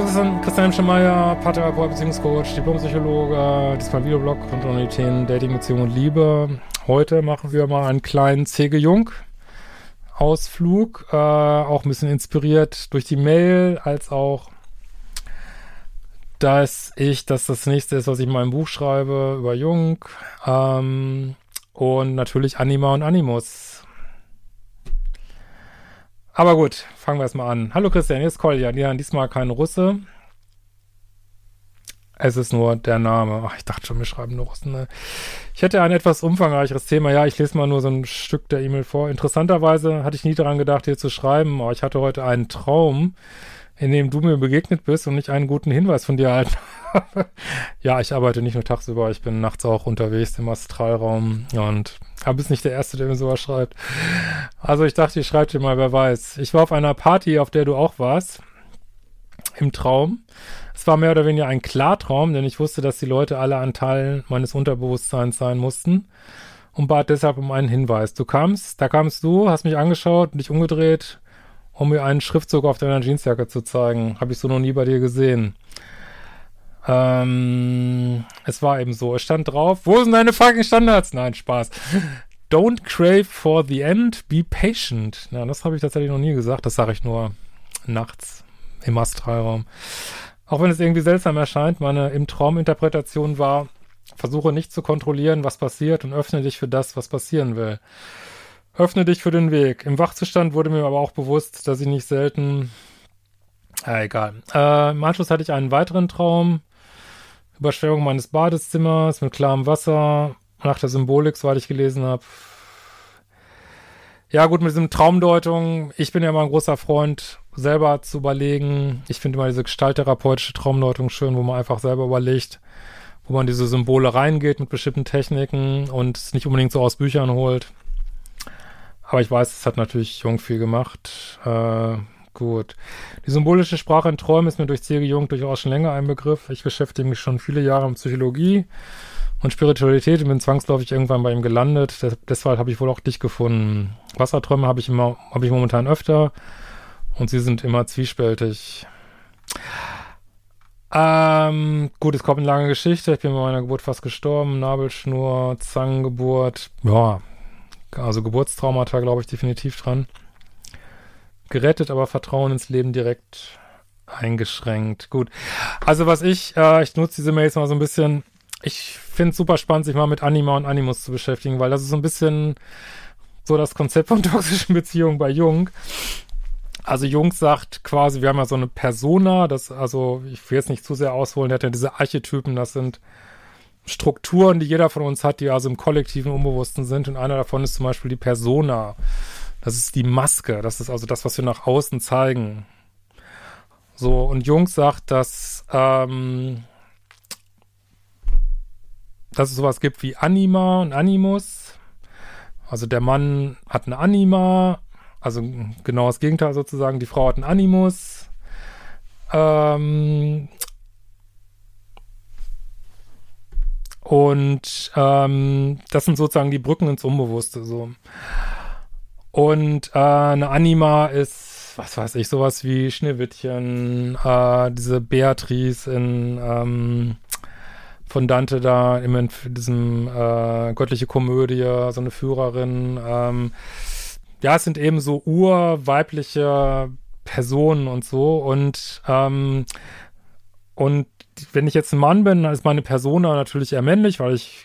Christian, Christian Schemeier, Paartherapeut, Beziehungscoach, Diplompsychologe, diesmal Videoblog rund um die Themen Dating, Beziehung und Liebe. Heute machen wir mal einen kleinen C.G. Jung Ausflug, äh, auch ein bisschen inspiriert durch die Mail, als auch, dass ich, dass das nächste ist, was ich in meinem Buch schreibe über Jung, ähm, und natürlich Anima und Animus. Aber gut, fangen wir erstmal an. Hallo Christian, hier ist Kolja. Ja, diesmal kein Russe. Es ist nur der Name. Ach, ich dachte schon, wir schreiben nur Russen. Ne? Ich hätte ein etwas umfangreicheres Thema. Ja, ich lese mal nur so ein Stück der E-Mail vor. Interessanterweise hatte ich nie daran gedacht, hier zu schreiben, aber ich hatte heute einen Traum, in dem du mir begegnet bist und ich einen guten Hinweis von dir erhalten ja, ich arbeite nicht nur tagsüber, ich bin nachts auch unterwegs im Astralraum und aber ist nicht der Erste, der mir sowas schreibt. Also ich dachte, ich schreibe dir mal, wer weiß. Ich war auf einer Party, auf der du auch warst, im Traum. Es war mehr oder weniger ein Klartraum, denn ich wusste, dass die Leute alle an Teilen meines Unterbewusstseins sein mussten und bat deshalb um einen Hinweis. Du kamst, da kamst du, hast mich angeschaut und dich umgedreht um mir einen Schriftzug auf deiner Jeansjacke zu zeigen. Habe ich so noch nie bei dir gesehen. Ähm, es war eben so. Es stand drauf, wo sind deine fucking Standards? Nein, Spaß. Don't crave for the end, be patient. Ja, das habe ich tatsächlich noch nie gesagt. Das sage ich nur nachts im Astralraum. Auch wenn es irgendwie seltsam erscheint, meine im Trauminterpretation war, versuche nicht zu kontrollieren, was passiert und öffne dich für das, was passieren will. Öffne dich für den Weg. Im Wachzustand wurde mir aber auch bewusst, dass ich nicht selten. Äh, egal. Äh, Im Anschluss hatte ich einen weiteren Traum. Überschwemmung meines Badezimmers mit klarem Wasser. Nach der Symbolik, soweit ich gelesen habe. Ja, gut, mit diesem Traumdeutung. Ich bin ja immer ein großer Freund, selber zu überlegen. Ich finde immer diese gestalttherapeutische Traumdeutung schön, wo man einfach selber überlegt, wo man diese Symbole reingeht mit bestimmten Techniken und es nicht unbedingt so aus Büchern holt. Aber ich weiß, es hat natürlich Jung viel gemacht. Äh, gut. Die symbolische Sprache in Träumen ist mir durch C.G. Jung durchaus schon länger ein Begriff. Ich beschäftige mich schon viele Jahre mit Psychologie und Spiritualität und bin zwangsläufig irgendwann bei ihm gelandet. Des deshalb habe ich wohl auch dich gefunden. Wasserträume habe ich immer, habe ich momentan öfter und sie sind immer zwiespältig. Ähm, gut, es kommt eine lange Geschichte. Ich bin bei meiner Geburt fast gestorben. Nabelschnur, Zangengeburt. Ja, also Geburtstraumata, glaube ich, definitiv dran. Gerettet, aber Vertrauen ins Leben direkt eingeschränkt. Gut. Also was ich, äh, ich nutze diese Mails mal so ein bisschen, ich finde es super spannend, sich mal mit Anima und Animus zu beschäftigen, weil das ist so ein bisschen so das Konzept von toxischen Beziehungen bei Jung. Also Jung sagt quasi, wir haben ja so eine Persona, das, also ich will jetzt nicht zu sehr ausholen, der hat ja diese Archetypen, das sind Strukturen, die jeder von uns hat, die also im kollektiven Unbewussten sind. Und einer davon ist zum Beispiel die Persona. Das ist die Maske. Das ist also das, was wir nach außen zeigen. So, und Jung sagt, dass, ähm, dass es sowas gibt wie Anima und Animus. Also der Mann hat eine Anima, also genau das Gegenteil sozusagen. Die Frau hat einen Animus. Ähm, Und ähm, das sind sozusagen die Brücken ins Unbewusste so. Und äh, eine Anima ist, was weiß ich, sowas wie Schneewittchen, äh, diese Beatrice in ähm, von Dante da in diesem äh, göttliche Komödie, so eine Führerin. Ähm, ja, es sind eben so urweibliche Personen und so und ähm, und wenn ich jetzt ein Mann bin, dann ist meine Persona natürlich eher männlich, weil ich,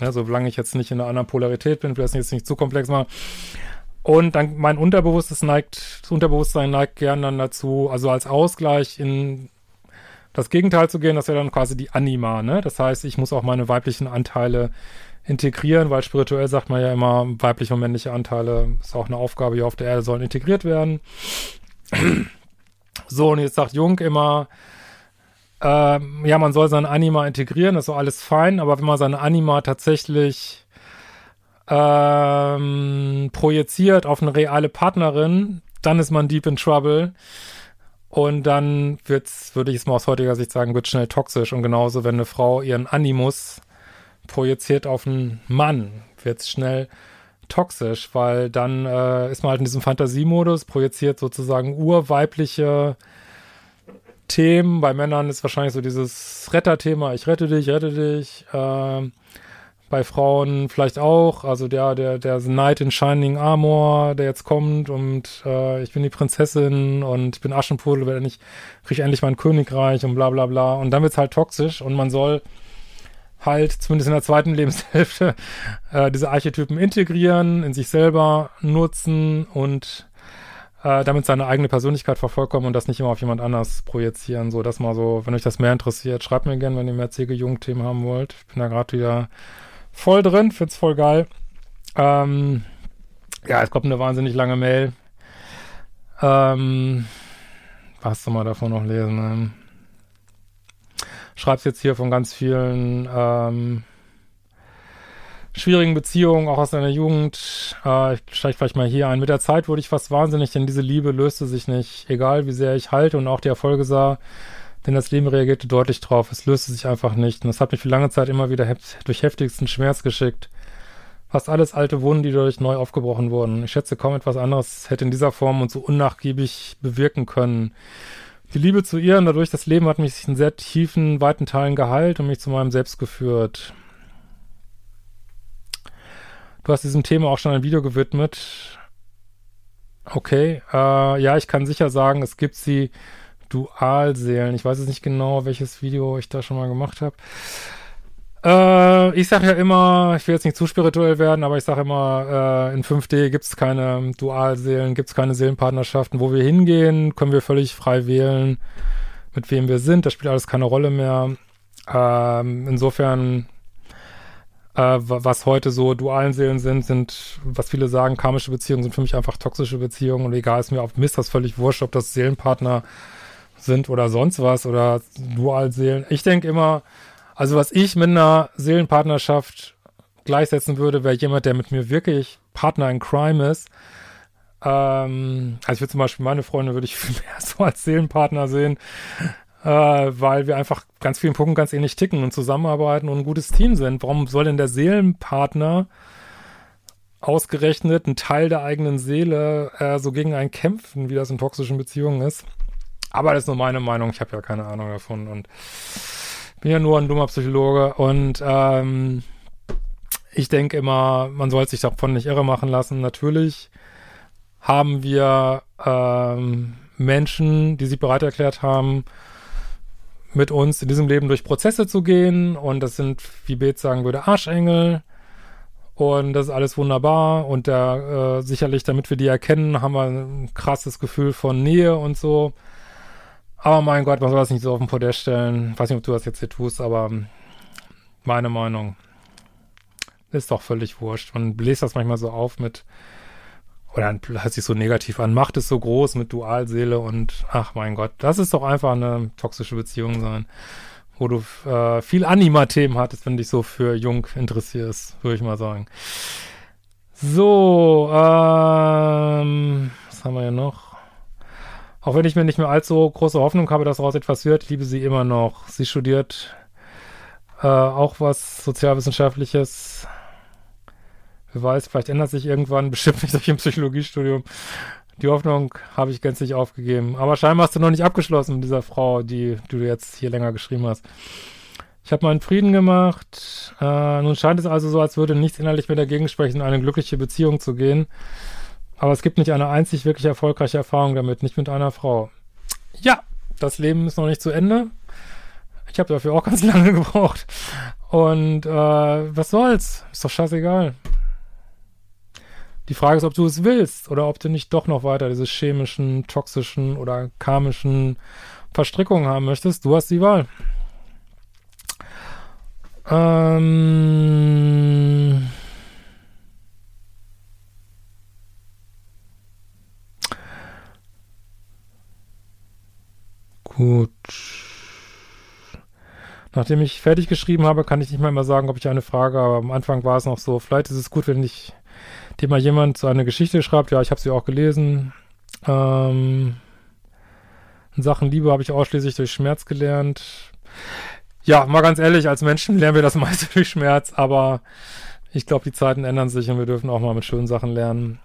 ja, solange ich jetzt nicht in einer anderen Polarität bin, will das jetzt nicht zu komplex machen. Und dann mein Unterbewusstes neigt, das Unterbewusstsein neigt gern dann dazu, also als Ausgleich in das Gegenteil zu gehen, das wäre dann quasi die Anima, ne? Das heißt, ich muss auch meine weiblichen Anteile integrieren, weil spirituell sagt man ja immer, weibliche und männliche Anteile ist auch eine Aufgabe hier auf der Erde, sollen integriert werden. So, und jetzt sagt Jung immer, ähm, ja, man soll sein Anima integrieren, das ist so alles fein, aber wenn man seine Anima tatsächlich ähm, projiziert auf eine reale Partnerin, dann ist man deep in trouble. Und dann wird's, würde ich es mal aus heutiger Sicht sagen, wird schnell toxisch. Und genauso, wenn eine Frau ihren Animus projiziert auf einen Mann, wird's schnell toxisch, weil dann äh, ist man halt in diesem Fantasiemodus, projiziert sozusagen urweibliche Themen. Bei Männern ist wahrscheinlich so dieses Retterthema, ich rette dich, rette dich. Ähm, bei Frauen vielleicht auch. Also der, der, der Knight in Shining Armor, der jetzt kommt und äh, ich bin die Prinzessin und ich bin Aschenputtel, werde nicht, kriege ich endlich mein Königreich und bla bla bla. Und dann wird's halt toxisch und man soll halt zumindest in der zweiten Lebenshälfte äh, diese Archetypen integrieren, in sich selber nutzen und äh, damit seine eigene Persönlichkeit vervollkommen und das nicht immer auf jemand anders projizieren. So, dass mal so, wenn euch das mehr interessiert, schreibt mir gerne, wenn ihr mehr CG-Jung-Themen haben wollt. Ich bin da gerade wieder voll drin, find's voll geil. Ähm, ja, es kommt eine wahnsinnig lange Mail. Ähm, was soll man davon noch lesen? Ne? Schreib's jetzt hier von ganz vielen ähm, schwierigen Beziehungen, auch aus deiner Jugend. Äh, ich steige vielleicht mal hier ein. Mit der Zeit wurde ich fast wahnsinnig, denn diese Liebe löste sich nicht. Egal wie sehr ich halte und auch die Erfolge sah, denn das Leben reagierte deutlich drauf. Es löste sich einfach nicht. Und das hat mich für lange Zeit immer wieder hef durch heftigsten Schmerz geschickt. Fast alles alte Wunden, die dadurch neu aufgebrochen wurden. Ich schätze, kaum etwas anderes hätte in dieser Form und so unnachgiebig bewirken können. Die Liebe zu ihr und dadurch das Leben hat mich in sehr tiefen, weiten Teilen geheilt und mich zu meinem Selbst geführt. Du hast diesem Thema auch schon ein Video gewidmet. Okay, äh, ja, ich kann sicher sagen, es gibt sie Dualseelen. Ich weiß jetzt nicht genau, welches Video ich da schon mal gemacht habe. Äh, ich sage ja immer, ich will jetzt nicht zu spirituell werden, aber ich sage immer, äh, in 5D gibt es keine Dualseelen, gibt es keine Seelenpartnerschaften. Wo wir hingehen, können wir völlig frei wählen, mit wem wir sind. Das spielt alles keine Rolle mehr. Ähm, insofern, äh, was heute so dualen Seelen sind, sind, was viele sagen, karmische Beziehungen sind für mich einfach toxische Beziehungen und egal ist mir auf Mist das völlig wurscht, ob das Seelenpartner sind oder sonst was oder Dualseelen. Ich denke immer, also was ich mit einer Seelenpartnerschaft gleichsetzen würde, wäre jemand, der mit mir wirklich Partner in Crime ist. Ähm, also ich würde zum Beispiel meine Freunde würde ich viel mehr so als Seelenpartner sehen, äh, weil wir einfach ganz vielen Punkten ganz ähnlich ticken und zusammenarbeiten und ein gutes Team sind. Warum soll denn der Seelenpartner ausgerechnet ein Teil der eigenen Seele äh, so gegen einen kämpfen, wie das in toxischen Beziehungen ist? Aber das ist nur meine Meinung. Ich habe ja keine Ahnung davon und bin ja nur ein dummer Psychologe und ähm, ich denke immer, man soll sich davon nicht irre machen lassen. Natürlich haben wir ähm, Menschen, die sich bereit erklärt haben, mit uns in diesem Leben durch Prozesse zu gehen. Und das sind, wie Beth sagen würde, Arschengel. Und das ist alles wunderbar. Und da äh, sicherlich, damit wir die erkennen, haben wir ein krasses Gefühl von Nähe und so. Aber mein Gott, man soll das nicht so auf den Podest stellen. Ich weiß nicht, ob du das jetzt hier tust, aber meine Meinung ist doch völlig wurscht. Man bläst das manchmal so auf mit, oder hört sich so negativ an, Macht ist so groß mit Dualseele und ach mein Gott, das ist doch einfach eine toxische Beziehung sein, wo du äh, viel Anima-Themen hattest, wenn dich so für Jung interessierst, würde ich mal sagen. So, ähm, was haben wir hier noch? Auch wenn ich mir nicht mehr allzu große Hoffnung habe, dass daraus etwas wird, liebe sie immer noch. Sie studiert äh, auch was Sozialwissenschaftliches. Wer weiß, vielleicht ändert sich irgendwann, bestimmt nicht durch ein Psychologiestudium. Die Hoffnung habe ich gänzlich aufgegeben. Aber scheinbar hast du noch nicht abgeschlossen mit dieser Frau, die, du jetzt hier länger geschrieben hast. Ich habe meinen Frieden gemacht. Äh, nun scheint es also so, als würde nichts innerlich mehr dagegen sprechen, in eine glückliche Beziehung zu gehen. Aber es gibt nicht eine einzig wirklich erfolgreiche Erfahrung damit, nicht mit einer Frau. Ja, das Leben ist noch nicht zu Ende. Ich habe dafür auch ganz lange gebraucht. Und äh, was soll's? Ist doch scheißegal. Die Frage ist, ob du es willst oder ob du nicht doch noch weiter diese chemischen, toxischen oder karmischen Verstrickungen haben möchtest. Du hast die Wahl. Ähm Gut. Nachdem ich fertig geschrieben habe, kann ich nicht mehr mal sagen, ob ich eine Frage habe. Am Anfang war es noch so, vielleicht ist es gut, wenn ich dir mal jemand so eine Geschichte schreibt. Ja, ich habe sie auch gelesen. Ähm, in Sachen Liebe habe ich ausschließlich durch Schmerz gelernt. Ja, mal ganz ehrlich, als Menschen lernen wir das meiste durch Schmerz, aber ich glaube, die Zeiten ändern sich und wir dürfen auch mal mit schönen Sachen lernen.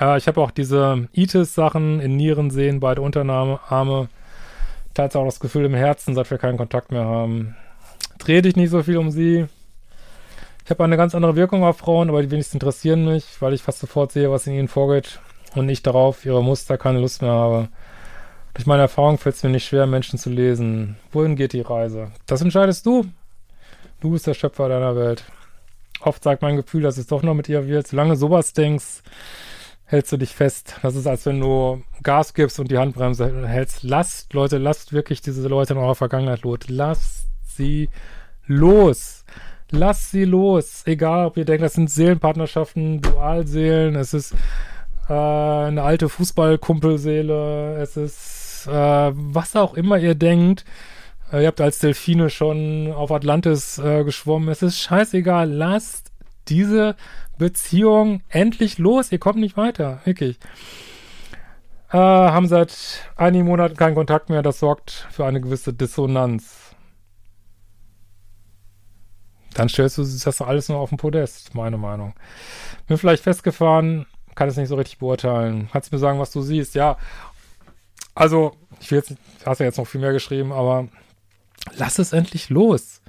Äh, ich habe auch diese Itis-Sachen in Nieren sehen, beide Unterarme teilst auch das Gefühl im Herzen, seit wir keinen Kontakt mehr haben. Dreh dich nicht so viel um sie. Ich habe eine ganz andere Wirkung auf Frauen, aber die wenigsten interessieren mich, weil ich fast sofort sehe, was in ihnen vorgeht und nicht darauf, ihre Muster keine Lust mehr habe. Durch meine Erfahrung fällt es mir nicht schwer, Menschen zu lesen. Wohin geht die Reise? Das entscheidest du. Du bist der Schöpfer deiner Welt. Oft sagt mein Gefühl, dass es doch noch mit ihr wird. Solange sowas denkst, hältst du dich fest. Das ist, als wenn du Gas gibst und die Handbremse hältst. Lasst, Leute, lasst wirklich diese Leute in eurer Vergangenheit los. Lasst sie los. Lasst sie los. Egal, ob ihr denkt, das sind Seelenpartnerschaften, Dualseelen, es ist äh, eine alte Fußballkumpelseele, es ist äh, was auch immer ihr denkt. Äh, ihr habt als Delfine schon auf Atlantis äh, geschwommen. Es ist scheißegal. Lasst diese Beziehung endlich los. Ihr kommt nicht weiter. Wirklich. Äh, haben seit einigen Monaten keinen Kontakt mehr. Das sorgt für eine gewisse Dissonanz. Dann stellst du das alles nur auf den Podest, meine Meinung. Bin vielleicht festgefahren, kann es nicht so richtig beurteilen. Kannst mir sagen, was du siehst? Ja. Also, ich will jetzt, hast ja jetzt noch viel mehr geschrieben, aber lass es endlich los.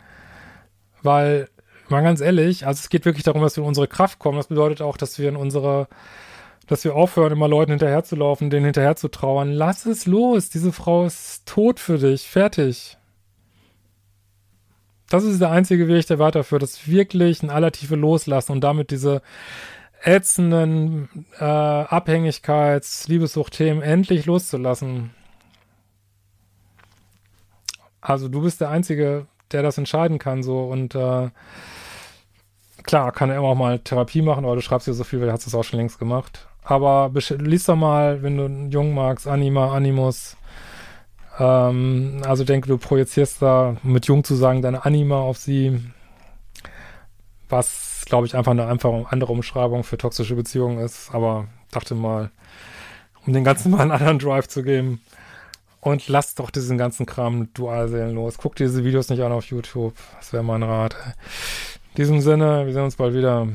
Weil, mal ganz ehrlich, also es geht wirklich darum, dass wir in unsere Kraft kommen. Das bedeutet auch, dass wir in unsere, dass wir aufhören, immer Leuten hinterherzulaufen, denen hinterher zu trauern. Lass es los. Diese Frau ist tot für dich. Fertig. Das ist der einzige Weg, der weiterführt, das wirklich ein Allertiefe loslassen und damit diese ätzenden äh, Abhängigkeits-, Liebessucht-Themen endlich loszulassen. Also du bist der Einzige, der das entscheiden kann, so und äh, klar, kann er immer auch mal Therapie machen, aber du schreibst dir so viel, weil du hast es auch schon längst gemacht. Aber liest doch mal, wenn du einen Jungen magst, Anima, Animus. Ähm, also denke, du projizierst da, mit Jung zu sagen, deine Anima auf sie. Was, glaube ich, einfach eine einfach andere Umschreibung für toxische Beziehungen ist. Aber dachte mal, um den ganzen mal einen anderen Drive zu geben. Und lass doch diesen ganzen Kram Dualseelen los. Guck dir diese Videos nicht an auf YouTube. Das wäre mein Rat. In diesem Sinne, wir sehen uns bald wieder.